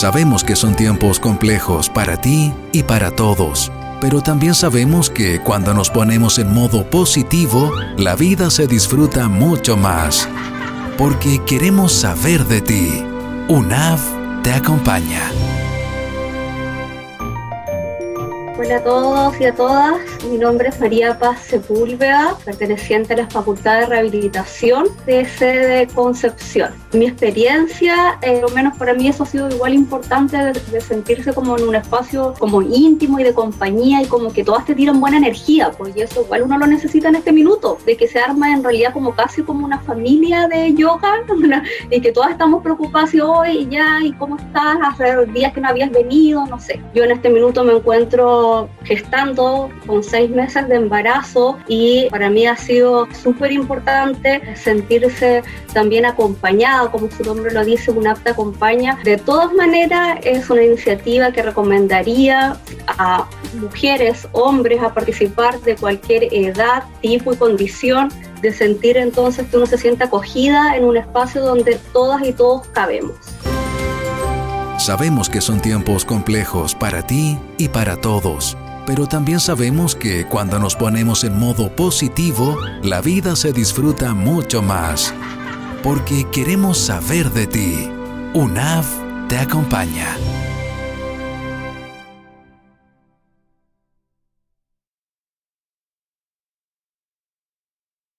Sabemos que son tiempos complejos para ti y para todos, pero también sabemos que cuando nos ponemos en modo positivo, la vida se disfruta mucho más. Porque queremos saber de ti. UNAV te acompaña. Hola a todos y a todas, mi nombre es María Paz Sepúlveda, perteneciente a la Facultad de Rehabilitación de sede Concepción. Mi experiencia, eh, lo menos para mí eso ha sido igual importante de, sentirse como en un espacio como íntimo y de compañía y como que todas te tiran buena energía, pues y eso igual uno lo necesita en este minuto, de que se arma en realidad como casi como una familia de yoga y que todas estamos preocupadas y hoy ya y cómo estás, hace días que no habías venido, no sé. Yo en este minuto me encuentro gestando con seis meses de embarazo y para mí ha sido súper importante sentirse también acompañada, como su nombre lo dice, una apta acompaña. De todas maneras, es una iniciativa que recomendaría a mujeres, hombres a participar de cualquier edad, tipo y condición de sentir entonces que uno se siente acogida en un espacio donde todas y todos cabemos. Sabemos que son tiempos complejos para ti y para todos, pero también sabemos que cuando nos ponemos en modo positivo, la vida se disfruta mucho más. Porque queremos saber de ti. UNAV te acompaña.